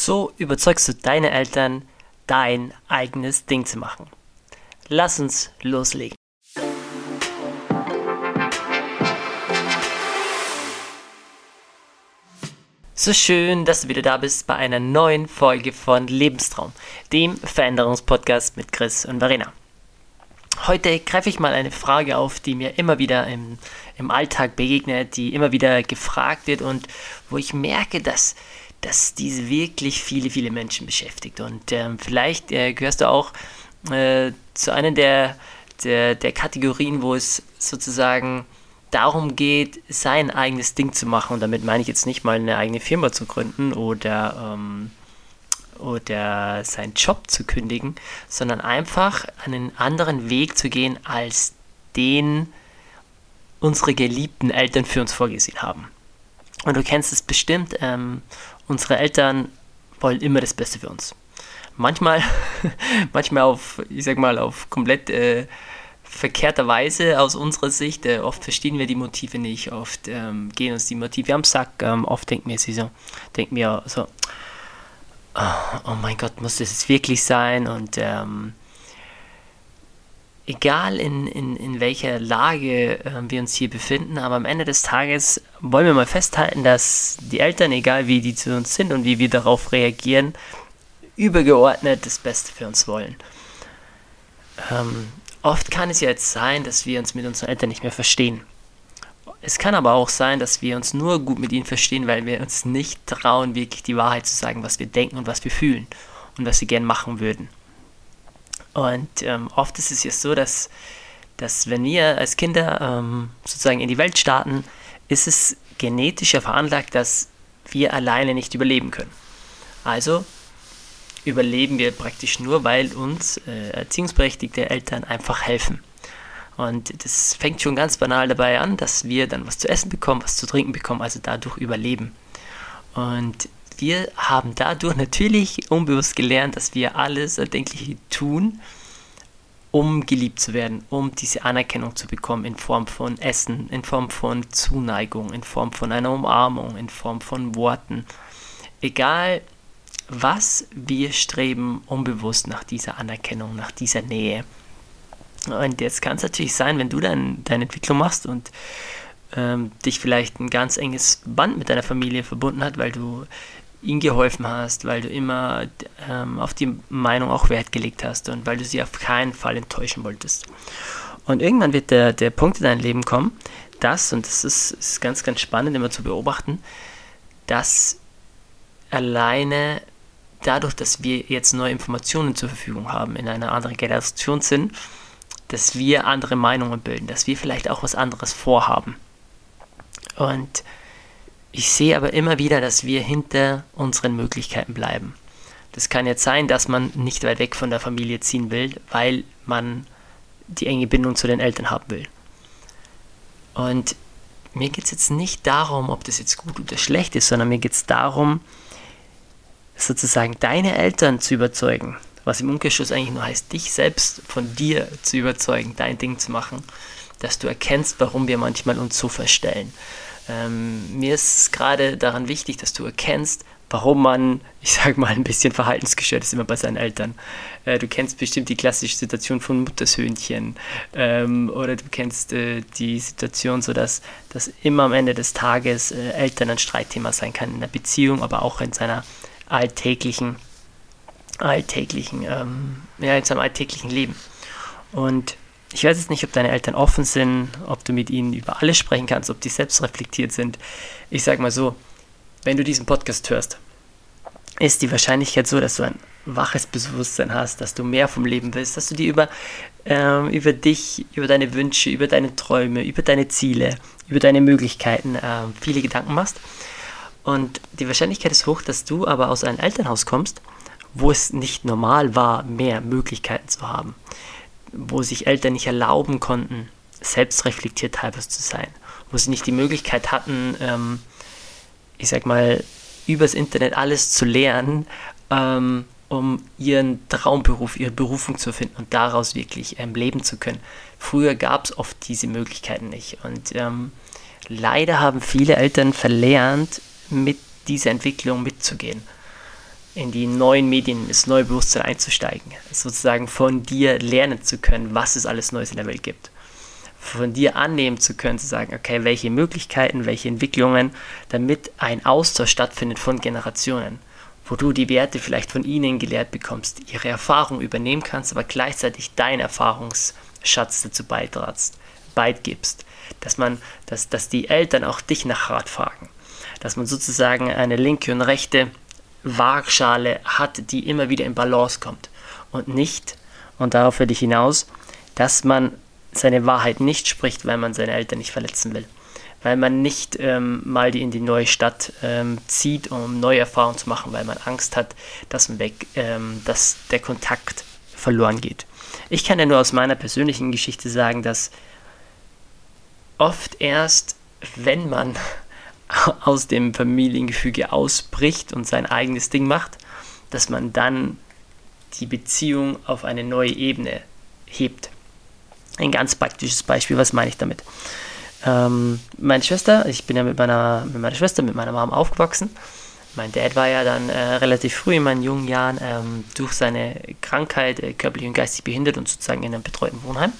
So überzeugst du deine Eltern, dein eigenes Ding zu machen. Lass uns loslegen. So schön, dass du wieder da bist bei einer neuen Folge von Lebenstraum, dem Veränderungspodcast mit Chris und Verena. Heute greife ich mal eine Frage auf, die mir immer wieder im, im Alltag begegnet, die immer wieder gefragt wird und wo ich merke, dass dass diese wirklich viele, viele Menschen beschäftigt. Und ähm, vielleicht äh, gehörst du auch äh, zu einer der, der, der Kategorien, wo es sozusagen darum geht, sein eigenes Ding zu machen. Und damit meine ich jetzt nicht mal eine eigene Firma zu gründen oder, ähm, oder seinen Job zu kündigen, sondern einfach einen anderen Weg zu gehen, als den unsere geliebten Eltern für uns vorgesehen haben. Und du kennst es bestimmt, ähm, unsere Eltern wollen immer das Beste für uns. Manchmal, manchmal auf, ich sag mal, auf komplett äh, verkehrter Weise aus unserer Sicht. Äh, oft verstehen wir die Motive nicht, oft ähm, gehen uns die Motive am Sack. Ähm, oft denken wir so, denken wir so, oh, oh, mein Gott, muss das jetzt wirklich sein? Und ähm, egal in, in, in welcher Lage äh, wir uns hier befinden, aber am Ende des Tages wollen wir mal festhalten, dass die Eltern, egal wie die zu uns sind und wie wir darauf reagieren, übergeordnet das Beste für uns wollen. Ähm, oft kann es ja jetzt sein, dass wir uns mit unseren Eltern nicht mehr verstehen. Es kann aber auch sein, dass wir uns nur gut mit ihnen verstehen, weil wir uns nicht trauen, wirklich die Wahrheit zu sagen, was wir denken und was wir fühlen und was sie gern machen würden. Und ähm, oft ist es ja so, dass, dass wenn wir als Kinder ähm, sozusagen in die Welt starten, ist es genetisch veranlagt, dass wir alleine nicht überleben können. Also überleben wir praktisch nur, weil uns äh, erziehungsberechtigte Eltern einfach helfen. Und das fängt schon ganz banal dabei an, dass wir dann was zu essen bekommen, was zu trinken bekommen, also dadurch überleben. Und wir haben dadurch natürlich unbewusst gelernt, dass wir alles Erdenkliche tun, um geliebt zu werden, um diese Anerkennung zu bekommen in Form von Essen, in Form von Zuneigung, in Form von einer Umarmung, in Form von Worten. Egal was wir streben unbewusst nach dieser Anerkennung, nach dieser Nähe. Und jetzt kann es natürlich sein, wenn du dann deine Entwicklung machst und ähm, dich vielleicht ein ganz enges Band mit deiner Familie verbunden hat, weil du ihnen geholfen hast, weil du immer ähm, auf die Meinung auch Wert gelegt hast und weil du sie auf keinen Fall enttäuschen wolltest. Und irgendwann wird der, der Punkt in dein Leben kommen, dass, und das ist, ist ganz, ganz spannend immer zu beobachten, dass alleine dadurch, dass wir jetzt neue Informationen zur Verfügung haben, in einer anderen Generation sind, dass wir andere Meinungen bilden, dass wir vielleicht auch was anderes vorhaben. Und ich sehe aber immer wieder, dass wir hinter unseren Möglichkeiten bleiben. Das kann jetzt sein, dass man nicht weit weg von der Familie ziehen will, weil man die enge Bindung zu den Eltern haben will. Und mir geht es jetzt nicht darum, ob das jetzt gut oder schlecht ist, sondern mir geht es darum, sozusagen deine Eltern zu überzeugen, was im Umkehrschluss eigentlich nur heißt, dich selbst von dir zu überzeugen, dein Ding zu machen, dass du erkennst, warum wir manchmal uns so verstellen, ähm, mir ist gerade daran wichtig, dass du erkennst, warum man, ich sag mal, ein bisschen verhaltensgestört ist immer bei seinen Eltern. Äh, du kennst bestimmt die klassische Situation von Muttershöhnchen ähm, oder du kennst äh, die Situation so, dass, dass immer am Ende des Tages äh, Eltern ein Streitthema sein kann in einer Beziehung, aber auch in seiner alltäglichen, alltäglichen, ähm, ja, in seinem alltäglichen Leben. Und ich weiß jetzt nicht, ob deine Eltern offen sind, ob du mit ihnen über alles sprechen kannst, ob die selbst reflektiert sind. Ich sage mal so, wenn du diesen Podcast hörst, ist die Wahrscheinlichkeit so, dass du ein waches Bewusstsein hast, dass du mehr vom Leben willst, dass du dir über, ähm, über dich, über deine Wünsche, über deine Träume, über deine Ziele, über deine Möglichkeiten ähm, viele Gedanken machst. Und die Wahrscheinlichkeit ist hoch, dass du aber aus einem Elternhaus kommst, wo es nicht normal war, mehr Möglichkeiten zu haben wo sich Eltern nicht erlauben konnten, selbstreflektiert teilweise zu sein, wo sie nicht die Möglichkeit hatten, ähm, ich sag mal, übers Internet alles zu lernen, ähm, um ihren Traumberuf, ihre Berufung zu finden und daraus wirklich ähm, leben zu können. Früher gab es oft diese Möglichkeiten nicht und ähm, leider haben viele Eltern verlernt, mit dieser Entwicklung mitzugehen. In die neuen Medien, ins neue Bewusstsein einzusteigen. Sozusagen von dir lernen zu können, was es alles Neues in der Welt gibt. Von dir annehmen zu können, zu sagen, okay, welche Möglichkeiten, welche Entwicklungen, damit ein Austausch stattfindet von Generationen, wo du die Werte vielleicht von ihnen gelehrt bekommst, ihre Erfahrung übernehmen kannst, aber gleichzeitig deinen Erfahrungsschatz dazu beitragst, beigibst, dass man, dass, dass die Eltern auch dich nach Rat fragen, dass man sozusagen eine linke und rechte Waagschale hat, die immer wieder in Balance kommt. Und nicht, und darauf will ich hinaus, dass man seine Wahrheit nicht spricht, weil man seine Eltern nicht verletzen will. Weil man nicht ähm, mal die in die neue Stadt ähm, zieht, um neue Erfahrungen zu machen, weil man Angst hat, dass, man weg, ähm, dass der Kontakt verloren geht. Ich kann ja nur aus meiner persönlichen Geschichte sagen, dass oft erst, wenn man aus dem Familiengefüge ausbricht und sein eigenes Ding macht, dass man dann die Beziehung auf eine neue Ebene hebt. Ein ganz praktisches Beispiel, was meine ich damit? Ähm, meine Schwester, ich bin ja mit meiner, mit meiner Schwester, mit meiner Mom aufgewachsen. Mein Dad war ja dann äh, relativ früh in meinen jungen Jahren ähm, durch seine Krankheit äh, körperlich und geistig behindert und sozusagen in einem betreuten Wohnheim.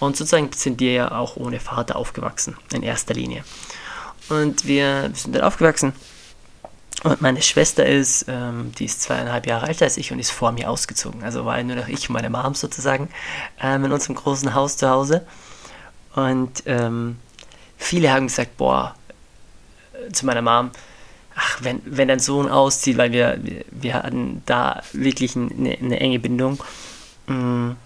Und sozusagen sind wir ja auch ohne Vater aufgewachsen, in erster Linie. Und wir sind dann aufgewachsen. Und meine Schwester ist, ähm, die ist zweieinhalb Jahre älter als ich und ist vor mir ausgezogen. Also war nur noch ich und meine Mom sozusagen ähm, in unserem großen Haus zu Hause. Und ähm, viele haben gesagt, boah, äh, zu meiner Mom, ach, wenn, wenn dein Sohn auszieht, weil wir, wir, hatten da wirklich eine, eine enge Bindung, mh, mm,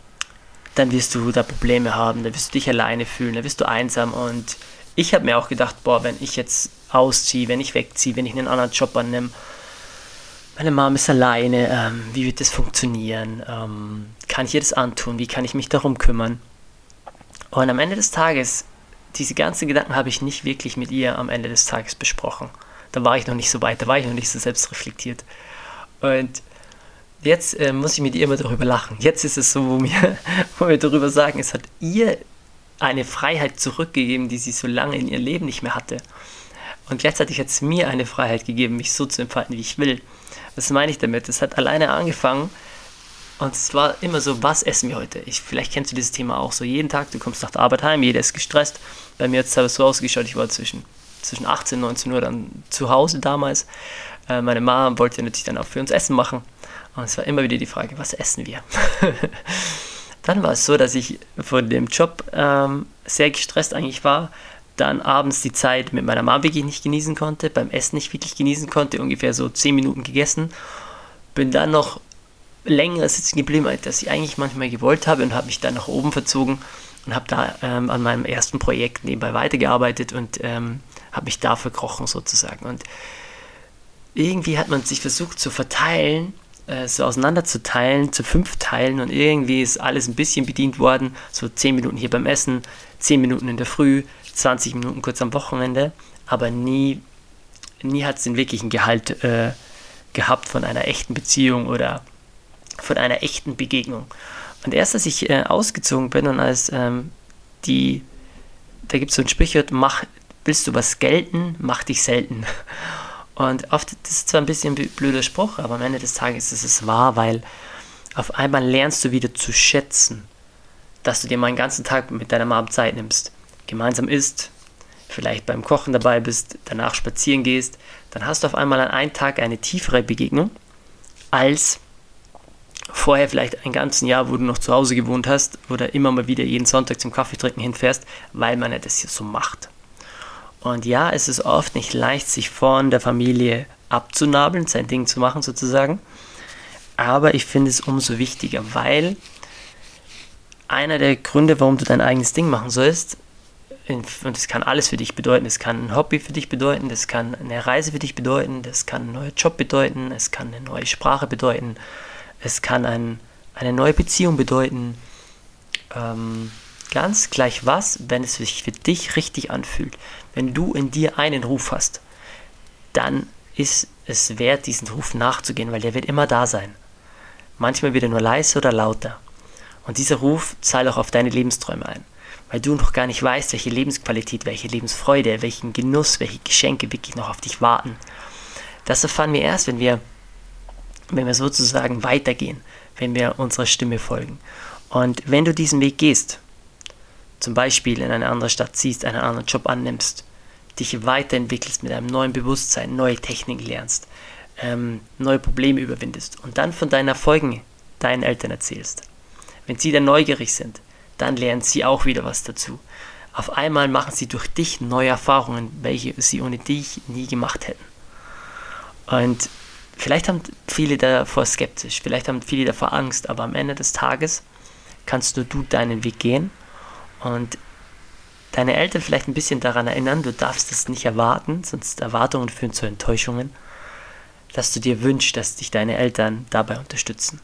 dann wirst du da Probleme haben, dann wirst du dich alleine fühlen, dann wirst du einsam und ich habe mir auch gedacht, boah, wenn ich jetzt ausziehe, wenn ich wegziehe, wenn ich einen anderen Job annehme, meine Mom ist alleine, ähm, wie wird das funktionieren? Ähm, kann ich ihr das antun? Wie kann ich mich darum kümmern? Und am Ende des Tages, diese ganzen Gedanken habe ich nicht wirklich mit ihr am Ende des Tages besprochen. Da war ich noch nicht so weit, da war ich noch nicht so selbstreflektiert. Und jetzt äh, muss ich mit ihr immer darüber lachen. Jetzt ist es so, wo wir, wo wir darüber sagen, es hat ihr eine Freiheit zurückgegeben, die sie so lange in ihr Leben nicht mehr hatte. Und gleichzeitig hat es mir eine Freiheit gegeben, mich so zu entfalten, wie ich will. Was meine ich damit? Es hat alleine angefangen und es war immer so, was essen wir heute? Ich, vielleicht kennst du dieses Thema auch so jeden Tag, du kommst nach der Arbeit heim, jeder ist gestresst. Bei mir hat es so ausgeschaut, ich war zwischen, zwischen 18 und 19 Uhr dann zu Hause damals. Äh, meine Mama wollte natürlich dann auch für uns Essen machen. Und es war immer wieder die Frage, was essen wir? Dann war es so, dass ich von dem Job ähm, sehr gestresst eigentlich war, dann abends die Zeit mit meiner Mama wirklich nicht genießen konnte, beim Essen nicht wirklich genießen konnte, ungefähr so 10 Minuten gegessen, bin dann noch länger sitzen geblieben, als ich eigentlich manchmal gewollt habe und habe mich dann nach oben verzogen und habe da ähm, an meinem ersten Projekt nebenbei weitergearbeitet und ähm, habe mich da verkrochen sozusagen. Und irgendwie hat man sich versucht zu verteilen äh, so auseinanderzuteilen, zu fünf Teilen und irgendwie ist alles ein bisschen bedient worden. So 10 Minuten hier beim Essen, 10 Minuten in der Früh, 20 Minuten kurz am Wochenende, aber nie, nie hat es den wirklichen Gehalt äh, gehabt von einer echten Beziehung oder von einer echten Begegnung. Und erst als ich äh, ausgezogen bin und als ähm, die, da gibt es so ein Sprichwort, mach, willst du was gelten, mach dich selten. Und oft das ist zwar ein bisschen ein blöder Spruch, aber am Ende des Tages ist es wahr, weil auf einmal lernst du wieder zu schätzen, dass du dir mal einen ganzen Tag mit deiner Mom Zeit nimmst, gemeinsam isst, vielleicht beim Kochen dabei bist, danach spazieren gehst, dann hast du auf einmal an einem Tag eine tiefere Begegnung als vorher vielleicht ein ganzen Jahr, wo du noch zu Hause gewohnt hast oder immer mal wieder jeden Sonntag zum Kaffee trinken hinfährst, weil man ja das hier so macht. Und ja, es ist oft nicht leicht, sich von der Familie abzunabeln, sein Ding zu machen sozusagen. Aber ich finde es umso wichtiger, weil einer der Gründe, warum du dein eigenes Ding machen sollst, und es kann alles für dich bedeuten, es kann ein Hobby für dich bedeuten, das kann eine Reise für dich bedeuten, das kann ein neuer Job bedeuten, es kann eine neue Sprache bedeuten, es kann ein, eine neue Beziehung bedeuten. Ähm, ganz gleich was, wenn es sich für dich richtig anfühlt. Wenn du in dir einen Ruf hast, dann ist es wert, diesen Ruf nachzugehen, weil der wird immer da sein. Manchmal wird er nur leise oder lauter. Und dieser Ruf zahlt auch auf deine Lebensträume ein, weil du noch gar nicht weißt, welche Lebensqualität, welche Lebensfreude, welchen Genuss, welche Geschenke wirklich noch auf dich warten. Das erfahren wir erst, wenn wir wenn wir sozusagen weitergehen, wenn wir unserer Stimme folgen. Und wenn du diesen Weg gehst, zum Beispiel in eine andere Stadt ziehst, einen anderen Job annimmst, dich weiterentwickelst mit einem neuen Bewusstsein, neue Techniken lernst, ähm, neue Probleme überwindest und dann von deinen Erfolgen deinen Eltern erzählst. Wenn sie dann neugierig sind, dann lernen sie auch wieder was dazu. Auf einmal machen sie durch dich neue Erfahrungen, welche sie ohne dich nie gemacht hätten. Und vielleicht haben viele davor skeptisch, vielleicht haben viele davor Angst, aber am Ende des Tages kannst nur du deinen Weg gehen und deine Eltern vielleicht ein bisschen daran erinnern, du darfst es nicht erwarten, sonst Erwartungen führen zu Enttäuschungen, dass du dir wünschst, dass dich deine Eltern dabei unterstützen.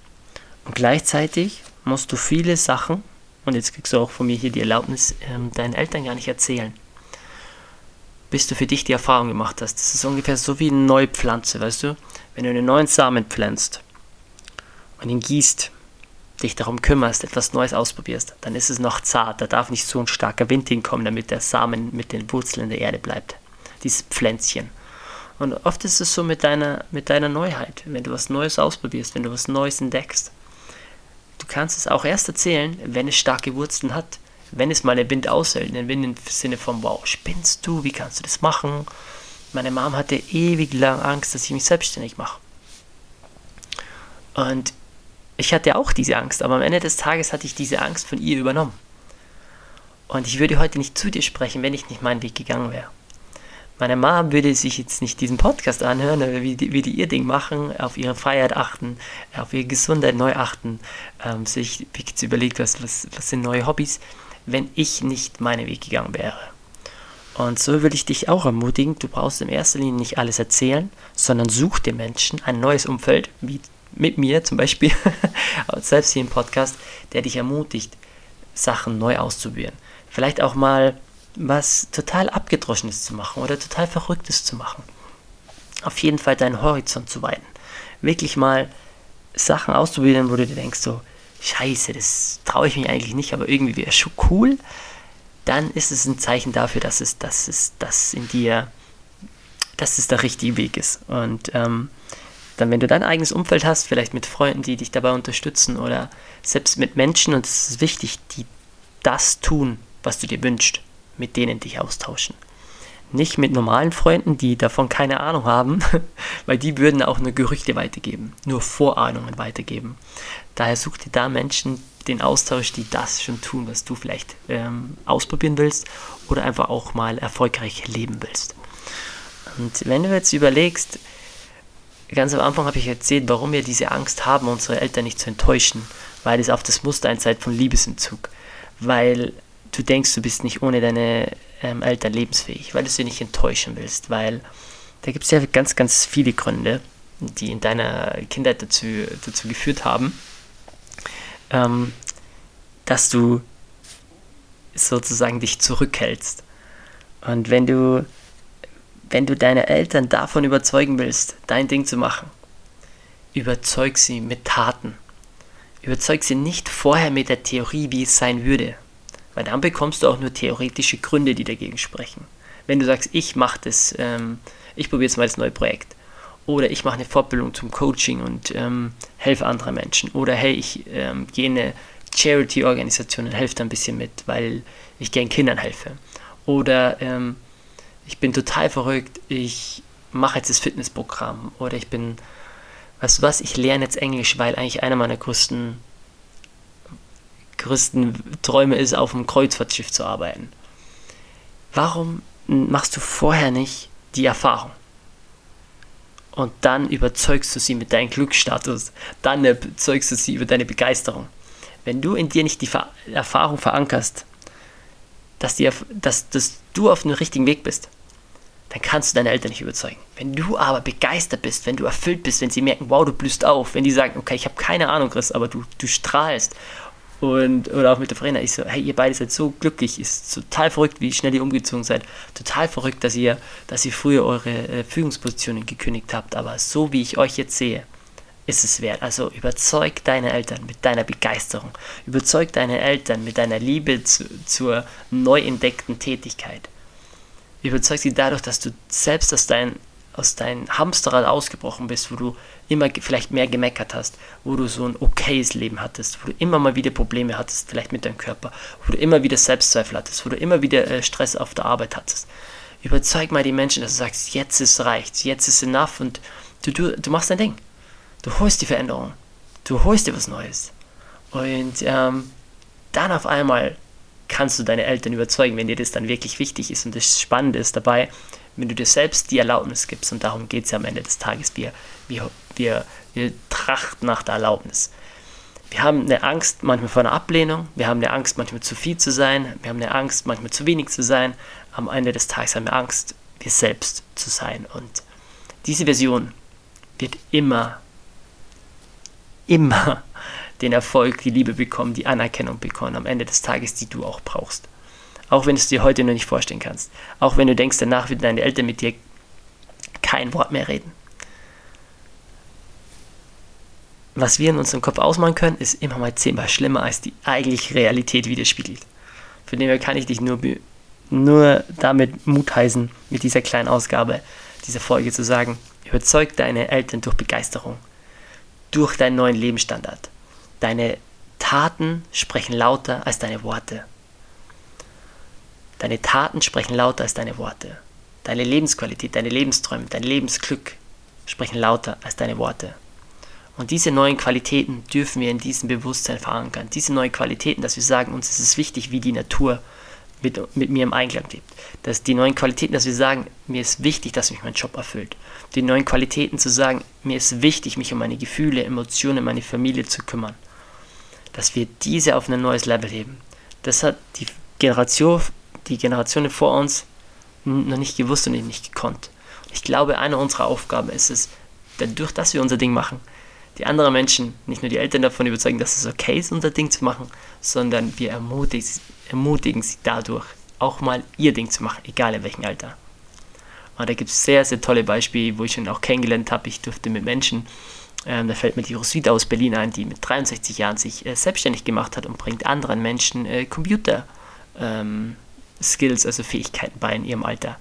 Und gleichzeitig musst du viele Sachen, und jetzt kriegst du auch von mir hier die Erlaubnis, ähm, deinen Eltern gar nicht erzählen. Bis du für dich die Erfahrung gemacht hast. Das ist ungefähr so wie eine neue Pflanze, weißt du? Wenn du einen neuen Samen pflanzt und ihn gießt, dich darum kümmerst, etwas Neues ausprobierst, dann ist es noch zart. Da darf nicht so ein starker Wind hinkommen, damit der Samen mit den Wurzeln in der Erde bleibt. Dieses Pflänzchen. Und oft ist es so mit deiner, mit deiner Neuheit, wenn du was Neues ausprobierst, wenn du was Neues entdeckst. Du kannst es auch erst erzählen, wenn es starke Wurzeln hat, wenn es mal der Wind aushält. Den Wind im Sinne von, wow, spinnst du, wie kannst du das machen? Meine Mom hatte ewig lang Angst, dass ich mich selbstständig mache. Und ich hatte auch diese Angst, aber am Ende des Tages hatte ich diese Angst von ihr übernommen. Und ich würde heute nicht zu dir sprechen, wenn ich nicht meinen Weg gegangen wäre. Meine Mom würde sich jetzt nicht diesen Podcast anhören, wie die, wie die ihr Ding machen, auf ihre Freiheit achten, auf ihre Gesundheit neu achten, ähm, sich wirklich überlegt, was, was, was sind neue Hobbys, wenn ich nicht meinen Weg gegangen wäre. Und so will ich dich auch ermutigen, du brauchst in erster Linie nicht alles erzählen, sondern such dir Menschen ein neues Umfeld, wie mit mir zum Beispiel, selbst hier im Podcast, der dich ermutigt, Sachen neu auszuprobieren. Vielleicht auch mal was total Abgedroschenes zu machen oder total Verrücktes zu machen. Auf jeden Fall deinen Horizont zu weiten. Wirklich mal Sachen auszuprobieren, wo du dir denkst, so, scheiße, das traue ich mich eigentlich nicht, aber irgendwie wäre es schon cool. Dann ist es ein Zeichen dafür, dass es, dass es, dass in dir, dass es der richtige Weg ist. Und ähm, dann, wenn du dein eigenes Umfeld hast, vielleicht mit Freunden, die dich dabei unterstützen oder selbst mit Menschen, und es ist wichtig, die das tun, was du dir wünschst, mit denen dich austauschen. Nicht mit normalen Freunden, die davon keine Ahnung haben, weil die würden auch nur Gerüchte weitergeben, nur Vorahnungen weitergeben. Daher such dir da Menschen den Austausch, die das schon tun, was du vielleicht ähm, ausprobieren willst oder einfach auch mal erfolgreich leben willst. Und wenn du jetzt überlegst, ganz am Anfang habe ich erzählt, warum wir diese Angst haben, unsere Eltern nicht zu enttäuschen, weil es auf das Muster einzahlt von Liebesentzug. Weil du denkst, du bist nicht ohne deine ähm, Eltern lebensfähig, weil du sie nicht enttäuschen willst, weil da gibt es ja ganz, ganz viele Gründe, die in deiner Kindheit dazu, dazu geführt haben, ähm, dass du sozusagen dich zurückhältst. Und wenn du wenn du deine Eltern davon überzeugen willst, dein Ding zu machen, überzeug sie mit Taten. Überzeug sie nicht vorher mit der Theorie, wie es sein würde, weil dann bekommst du auch nur theoretische Gründe, die dagegen sprechen. Wenn du sagst, ich mache das, ähm, ich probiere jetzt mal das neue Projekt, oder ich mache eine Fortbildung zum Coaching und ähm, helfe anderen Menschen, oder hey, ich ähm, gehe in eine Charity-Organisation und helfe da ein bisschen mit, weil ich gern Kindern helfe, oder ähm, ich bin total verrückt, ich mache jetzt das Fitnessprogramm oder ich bin, weißt du was, ich lerne jetzt Englisch, weil eigentlich einer meiner größten, größten Träume ist, auf einem Kreuzfahrtschiff zu arbeiten. Warum machst du vorher nicht die Erfahrung? Und dann überzeugst du sie mit deinem Glücksstatus. Dann überzeugst du sie über deine Begeisterung. Wenn du in dir nicht die Erfahrung verankerst, dass, die, dass, dass du auf dem richtigen Weg bist, dann kannst du deine Eltern nicht überzeugen. Wenn du aber begeistert bist, wenn du erfüllt bist, wenn sie merken, wow, du blühst auf, wenn die sagen, okay, ich habe keine Ahnung, Chris, aber du, du strahlst. Und, oder auch mit der Verena, ich so, hey, ihr beide seid so glücklich, ist total verrückt, wie schnell ihr umgezogen seid. Total verrückt, dass ihr, dass ihr früher eure äh, Führungspositionen gekündigt habt, aber so wie ich euch jetzt sehe, ist es wert. Also überzeug deine Eltern mit deiner Begeisterung. Überzeug deine Eltern mit deiner Liebe zu, zur neu entdeckten Tätigkeit. Überzeug sie dadurch, dass du selbst aus deinen aus deinem Hamsterrad ausgebrochen bist, wo du immer vielleicht mehr gemeckert hast, wo du so ein okayes Leben hattest, wo du immer mal wieder Probleme hattest, vielleicht mit deinem Körper, wo du immer wieder Selbstzweifel hattest, wo du immer wieder äh, Stress auf der Arbeit hattest. Überzeug mal die Menschen, dass du sagst, jetzt ist reicht, jetzt ist enough und du, du, du machst dein Ding. Du holst die Veränderung. Du holst dir was Neues. Und ähm, dann auf einmal kannst du deine Eltern überzeugen, wenn dir das dann wirklich wichtig ist. Und das Spannende ist dabei, wenn du dir selbst die Erlaubnis gibst, und darum geht es ja am Ende des Tages, wir, wir, wir, wir trachten nach der Erlaubnis. Wir haben eine Angst manchmal vor einer Ablehnung, wir haben eine Angst manchmal zu viel zu sein, wir haben eine Angst manchmal zu wenig zu sein. Am Ende des Tages haben wir Angst, wir selbst zu sein. Und diese Version wird immer, immer den Erfolg, die Liebe bekommen, die Anerkennung bekommen am Ende des Tages, die du auch brauchst. Auch wenn du es dir heute noch nicht vorstellen kannst. Auch wenn du denkst, danach würden deine Eltern mit dir kein Wort mehr reden. Was wir in unserem Kopf ausmachen können, ist immer mal zehnmal schlimmer, als die eigentliche Realität widerspiegelt. Von dem her kann ich dich nur, nur damit Mut heißen, mit dieser kleinen Ausgabe dieser Folge zu sagen, überzeug deine Eltern durch Begeisterung, durch deinen neuen Lebensstandard. Deine Taten sprechen lauter als deine Worte. Deine Taten sprechen lauter als deine Worte. Deine Lebensqualität, deine Lebensträume, dein Lebensglück sprechen lauter als deine Worte. Und diese neuen Qualitäten dürfen wir in diesem Bewusstsein verankern. Diese neuen Qualitäten, dass wir sagen, uns ist es wichtig, wie die Natur mit, mit mir im Einklang lebt. Dass die neuen Qualitäten, dass wir sagen, mir ist wichtig, dass mich mein Job erfüllt. Die neuen Qualitäten zu sagen, mir ist wichtig, mich um meine Gefühle, Emotionen, meine Familie zu kümmern dass wir diese auf ein neues Level heben. Das hat die Generation, die Generationen vor uns noch nicht gewusst und nicht gekonnt. Ich glaube, eine unserer Aufgaben ist es, dadurch, dass wir unser Ding machen, die anderen Menschen, nicht nur die Eltern davon überzeugen, dass es okay ist, unser Ding zu machen, sondern wir ermutigen, ermutigen sie dadurch, auch mal ihr Ding zu machen, egal in welchem Alter. Und da gibt es sehr, sehr tolle Beispiele, wo ich schon auch kennengelernt habe. Ich durfte mit Menschen ähm, da fällt mir die Roswitha aus Berlin ein, die mit 63 Jahren sich äh, selbstständig gemacht hat und bringt anderen Menschen äh, Computer ähm, also Fähigkeiten bei in ihrem Alter.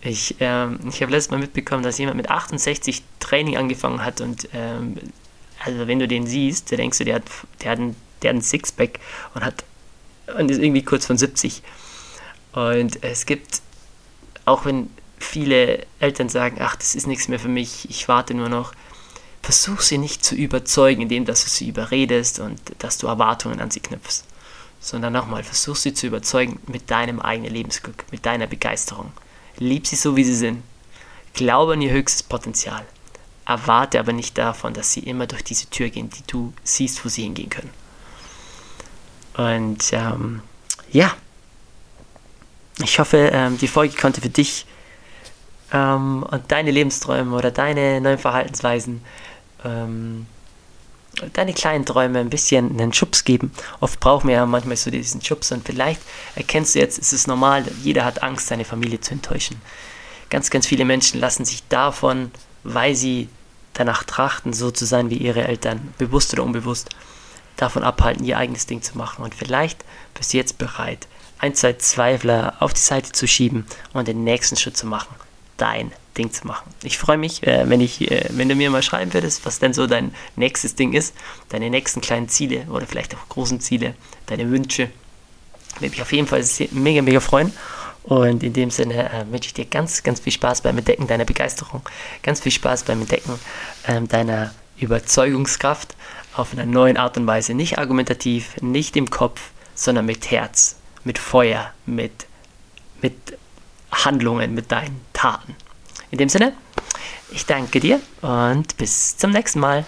Ich, ähm, ich habe letztes Mal mitbekommen, dass jemand mit 68 Training angefangen hat und ähm, also wenn du den siehst, da denkst du, der hat, der hat, ein, der hat ein Sixpack und hat und ist irgendwie kurz von 70. Und es gibt, auch wenn viele Eltern sagen, ach, das ist nichts mehr für mich, ich warte nur noch, versuch sie nicht zu überzeugen, indem dass du sie überredest und dass du Erwartungen an sie knüpfst. Sondern nochmal, versuch sie zu überzeugen mit deinem eigenen Lebensglück, mit deiner Begeisterung. Lieb sie so, wie sie sind. Glaube an ihr höchstes Potenzial. Erwarte aber nicht davon, dass sie immer durch diese Tür gehen, die du siehst, wo sie hingehen können. Und ähm, ja, ich hoffe, ähm, die Folge konnte für dich ähm, und deine Lebensträume oder deine neuen Verhaltensweisen ähm, deine kleinen Träume ein bisschen einen Schubs geben. Oft brauchen wir ja manchmal so diesen Schubs und vielleicht erkennst du jetzt, es ist normal, jeder hat Angst, seine Familie zu enttäuschen. Ganz, ganz viele Menschen lassen sich davon, weil sie danach trachten, so zu sein wie ihre Eltern, bewusst oder unbewusst, davon abhalten, ihr eigenes Ding zu machen. Und vielleicht bist du jetzt bereit, ein, zwei Zweifler auf die Seite zu schieben und den nächsten Schritt zu machen. Dein Ding zu machen. Ich freue mich, äh, wenn, ich, äh, wenn du mir mal schreiben würdest, was denn so dein nächstes Ding ist, deine nächsten kleinen Ziele oder vielleicht auch großen Ziele, deine Wünsche. Würde mich auf jeden Fall mega, mega freuen. Und in dem Sinne äh, wünsche ich dir ganz, ganz viel Spaß beim Entdecken deiner Begeisterung, ganz viel Spaß beim Entdecken ähm, deiner Überzeugungskraft auf einer neuen Art und Weise. Nicht argumentativ, nicht im Kopf, sondern mit Herz, mit Feuer, mit, mit Handlungen, mit deinen Taten. In dem Sinne, ich danke dir und bis zum nächsten Mal.